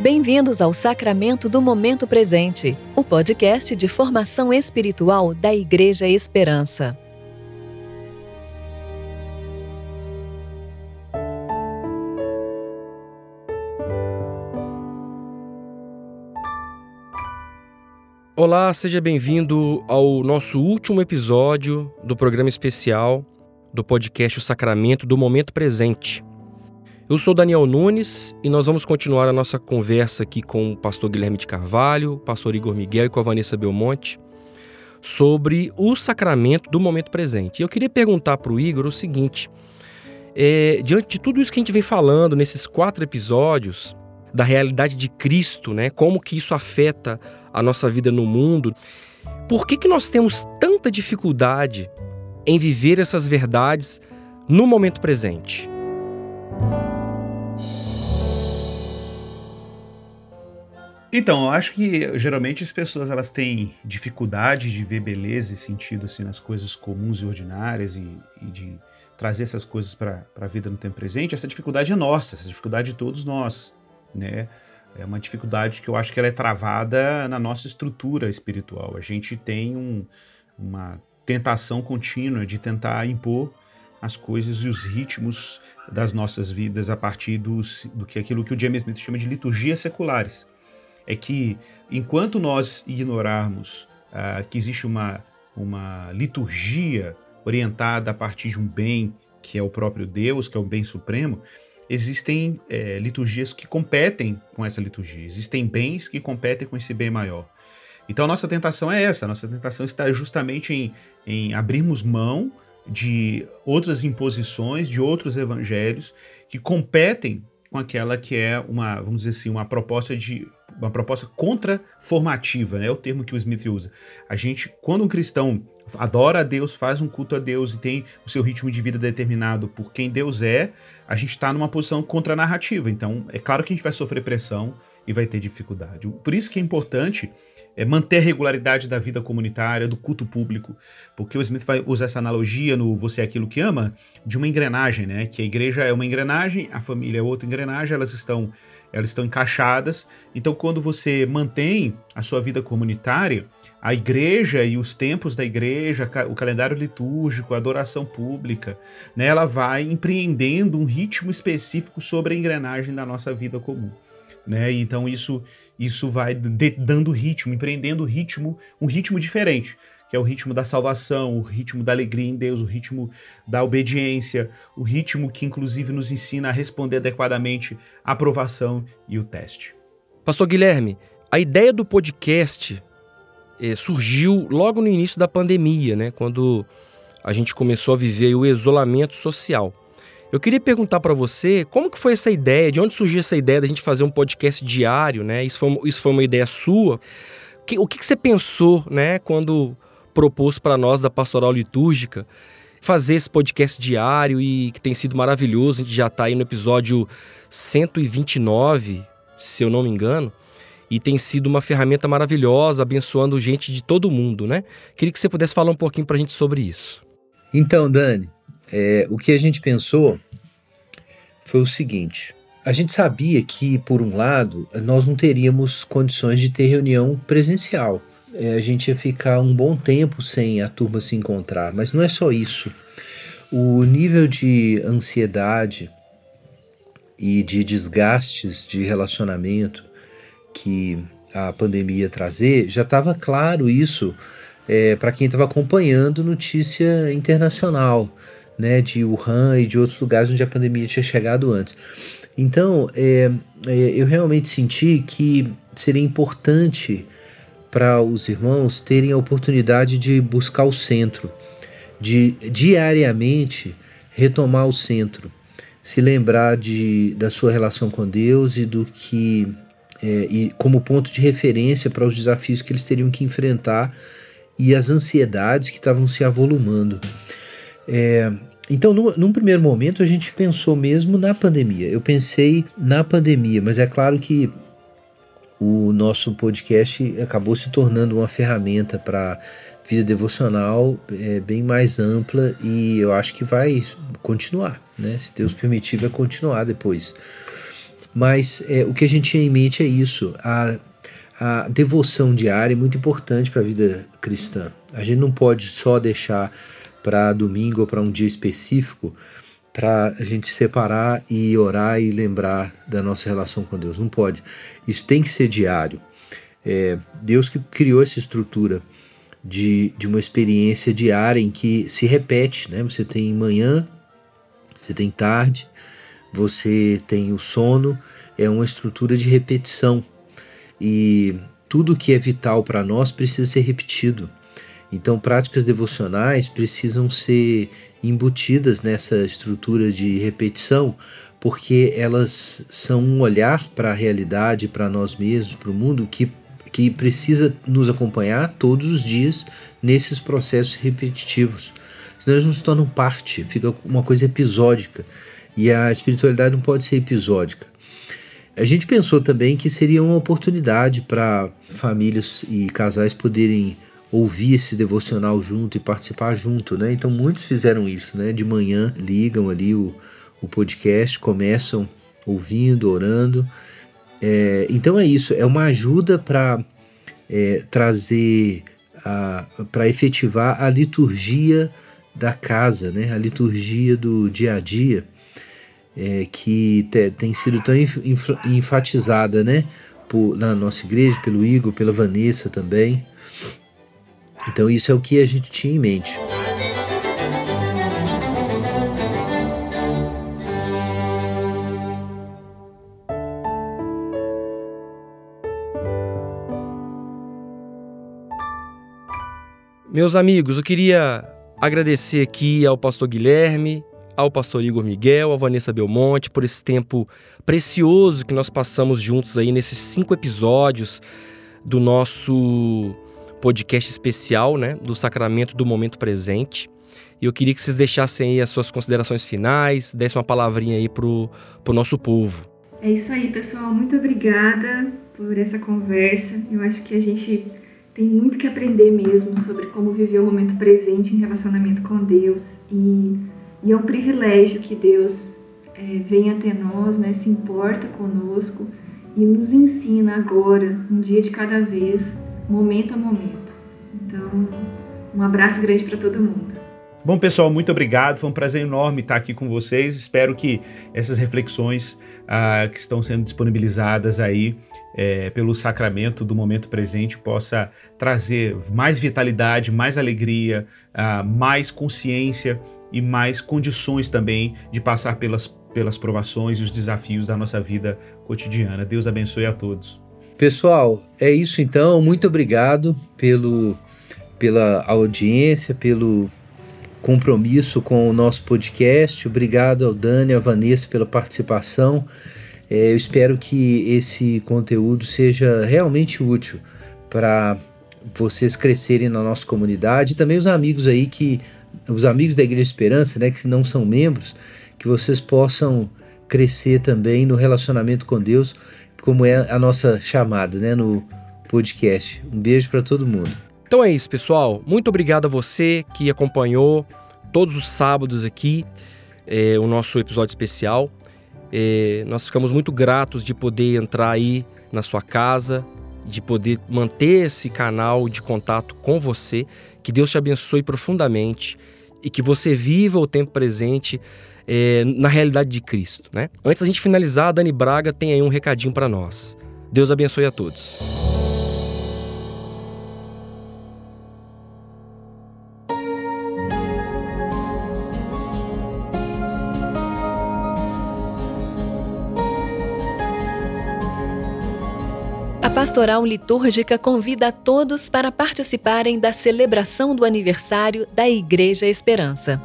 Bem-vindos ao Sacramento do Momento Presente, o podcast de formação espiritual da Igreja Esperança. Olá, seja bem-vindo ao nosso último episódio do programa especial do podcast O Sacramento do Momento Presente. Eu sou Daniel Nunes e nós vamos continuar a nossa conversa aqui com o pastor Guilherme de Carvalho, pastor Igor Miguel e com a Vanessa Belmonte sobre o sacramento do momento presente. Eu queria perguntar para o Igor o seguinte: é, diante de tudo isso que a gente vem falando nesses quatro episódios, da realidade de Cristo, né? Como que isso afeta a nossa vida no mundo? Por que, que nós temos tanta dificuldade em viver essas verdades no momento presente? Então, eu acho que geralmente as pessoas elas têm dificuldade de ver beleza e sentido assim nas coisas comuns e ordinárias e, e de trazer essas coisas para a vida no tempo presente. Essa dificuldade é nossa, essa dificuldade de todos nós, né? É uma dificuldade que eu acho que ela é travada na nossa estrutura espiritual. A gente tem um, uma tentação contínua de tentar impor as coisas e os ritmos das nossas vidas a partir dos, do que aquilo que o James Smith chama de liturgias seculares é que enquanto nós ignorarmos uh, que existe uma, uma liturgia orientada a partir de um bem que é o próprio Deus, que é o bem supremo, existem é, liturgias que competem com essa liturgia, existem bens que competem com esse bem maior. Então a nossa tentação é essa, a nossa tentação está justamente em, em abrirmos mão de outras imposições, de outros evangelhos que competem com aquela que é uma, vamos dizer assim, uma proposta de uma proposta contraformativa, né? É o termo que o Smith usa. A gente, quando um cristão adora a Deus, faz um culto a Deus e tem o seu ritmo de vida determinado por quem Deus é, a gente está numa posição contranarrativa. Então, é claro que a gente vai sofrer pressão e vai ter dificuldade. Por isso que é importante é manter a regularidade da vida comunitária, do culto público, porque o Smith vai usar essa analogia no Você é Aquilo que Ama, de uma engrenagem, né? Que a igreja é uma engrenagem, a família é outra engrenagem, elas estão elas estão encaixadas. Então, quando você mantém a sua vida comunitária, a igreja e os tempos da igreja, o calendário litúrgico, a adoração pública, né, ela vai empreendendo um ritmo específico sobre a engrenagem da nossa vida comum. Né? Então isso isso vai dando ritmo, empreendendo ritmo, um ritmo diferente que é o ritmo da salvação, o ritmo da alegria em Deus, o ritmo da obediência, o ritmo que inclusive nos ensina a responder adequadamente à aprovação e o teste. Pastor Guilherme, a ideia do podcast eh, surgiu logo no início da pandemia, né, quando a gente começou a viver o isolamento social. Eu queria perguntar para você como que foi essa ideia, de onde surgiu essa ideia da gente fazer um podcast diário, né? Isso foi, isso foi uma ideia sua? Que, o que, que você pensou, né, quando propôs para nós da Pastoral Litúrgica fazer esse podcast diário e que tem sido maravilhoso. A gente já está aí no episódio 129, se eu não me engano, e tem sido uma ferramenta maravilhosa, abençoando gente de todo mundo, né? Queria que você pudesse falar um pouquinho para a gente sobre isso. Então, Dani, é, o que a gente pensou foi o seguinte. A gente sabia que, por um lado, nós não teríamos condições de ter reunião presencial é, a gente ia ficar um bom tempo sem a turma se encontrar. Mas não é só isso. O nível de ansiedade e de desgastes de relacionamento que a pandemia trazer, já estava claro isso é, para quem estava acompanhando notícia internacional, né, de Wuhan e de outros lugares onde a pandemia tinha chegado antes. Então, é, é, eu realmente senti que seria importante para os irmãos terem a oportunidade de buscar o centro, de diariamente retomar o centro, se lembrar de, da sua relação com Deus e do que é, e como ponto de referência para os desafios que eles teriam que enfrentar e as ansiedades que estavam se avolumando. É, então, no, num primeiro momento, a gente pensou mesmo na pandemia. Eu pensei na pandemia, mas é claro que o nosso podcast acabou se tornando uma ferramenta para vida devocional é, bem mais ampla e eu acho que vai continuar, né? Se Deus permitir, vai continuar depois. Mas é, o que a gente tinha em mente é isso. A, a devoção diária é muito importante para a vida cristã. A gente não pode só deixar para domingo ou para um dia específico para a gente separar e orar e lembrar da nossa relação com Deus. Não pode. Isso tem que ser diário. É, Deus que criou essa estrutura de, de uma experiência diária em que se repete, né? Você tem manhã, você tem tarde, você tem o sono, é uma estrutura de repetição. E tudo que é vital para nós precisa ser repetido. Então, práticas devocionais precisam ser embutidas nessa estrutura de repetição, porque elas são um olhar para a realidade, para nós mesmos, para o mundo, que, que precisa nos acompanhar todos os dias nesses processos repetitivos. Senão eles nos tornam parte, fica uma coisa episódica. E a espiritualidade não pode ser episódica. A gente pensou também que seria uma oportunidade para famílias e casais poderem ouvir esse devocional junto e participar junto, né? Então muitos fizeram isso, né? De manhã ligam ali o, o podcast, começam ouvindo, orando. É, então é isso, é uma ajuda para é, trazer, para efetivar a liturgia da casa, né? A liturgia do dia a dia é, que te, tem sido tão enfatizada né, por, na nossa igreja, pelo Igor, pela Vanessa também. Então, isso é o que a gente tinha em mente. Meus amigos, eu queria agradecer aqui ao pastor Guilherme, ao pastor Igor Miguel, a Vanessa Belmonte, por esse tempo precioso que nós passamos juntos aí nesses cinco episódios do nosso podcast especial, né, do Sacramento do Momento Presente. E eu queria que vocês deixassem aí as suas considerações finais, dessem uma palavrinha aí pro, pro nosso povo. É isso aí, pessoal. Muito obrigada por essa conversa. Eu acho que a gente tem muito que aprender mesmo sobre como viver o momento presente em relacionamento com Deus e e é um privilégio que Deus é, vem até nós, né, se importa conosco e nos ensina agora, um dia de cada vez, momento a momento. Então, um abraço grande para todo mundo. Bom, pessoal, muito obrigado. Foi um prazer enorme estar aqui com vocês. Espero que essas reflexões ah, que estão sendo disponibilizadas aí é, pelo sacramento do momento presente possa trazer mais vitalidade, mais alegria, ah, mais consciência e mais condições também de passar pelas, pelas provações e os desafios da nossa vida cotidiana. Deus abençoe a todos. Pessoal, é isso então. Muito obrigado pelo, pela audiência, pelo compromisso com o nosso podcast. Obrigado ao Dani à Vanessa pela participação. É, eu espero que esse conteúdo seja realmente útil para vocês crescerem na nossa comunidade e também os amigos aí que os amigos da Igreja Esperança, né, que não são membros, que vocês possam crescer também no relacionamento com Deus, como é a nossa chamada, né, no podcast. Um beijo para todo mundo. Então é isso, pessoal. Muito obrigado a você que acompanhou todos os sábados aqui é, o nosso episódio especial. É, nós ficamos muito gratos de poder entrar aí na sua casa, de poder manter esse canal de contato com você. Que Deus te abençoe profundamente e que você viva o tempo presente é, na realidade de Cristo. Né? Antes da gente finalizar, a Dani Braga tem aí um recadinho para nós. Deus abençoe a todos. Pastoral Litúrgica convida a todos para participarem da celebração do aniversário da Igreja Esperança.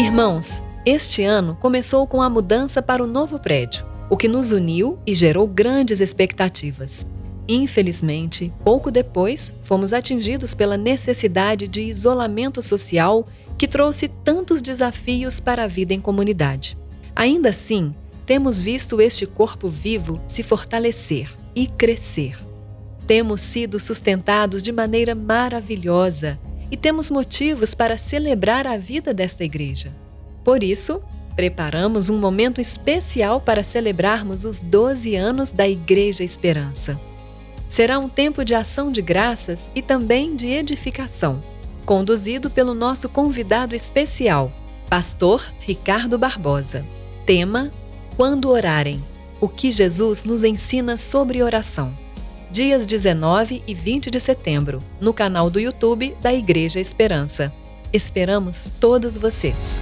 Irmãos, este ano começou com a mudança para o novo prédio, o que nos uniu e gerou grandes expectativas. Infelizmente, pouco depois, fomos atingidos pela necessidade de isolamento social que trouxe tantos desafios para a vida em comunidade. Ainda assim, temos visto este corpo vivo se fortalecer e crescer. Temos sido sustentados de maneira maravilhosa e temos motivos para celebrar a vida desta igreja. Por isso, preparamos um momento especial para celebrarmos os 12 anos da Igreja Esperança. Será um tempo de ação de graças e também de edificação, conduzido pelo nosso convidado especial, Pastor Ricardo Barbosa. Tema: Quando orarem. O que Jesus nos ensina sobre oração. Dias 19 e 20 de setembro, no canal do YouTube da Igreja Esperança. Esperamos todos vocês!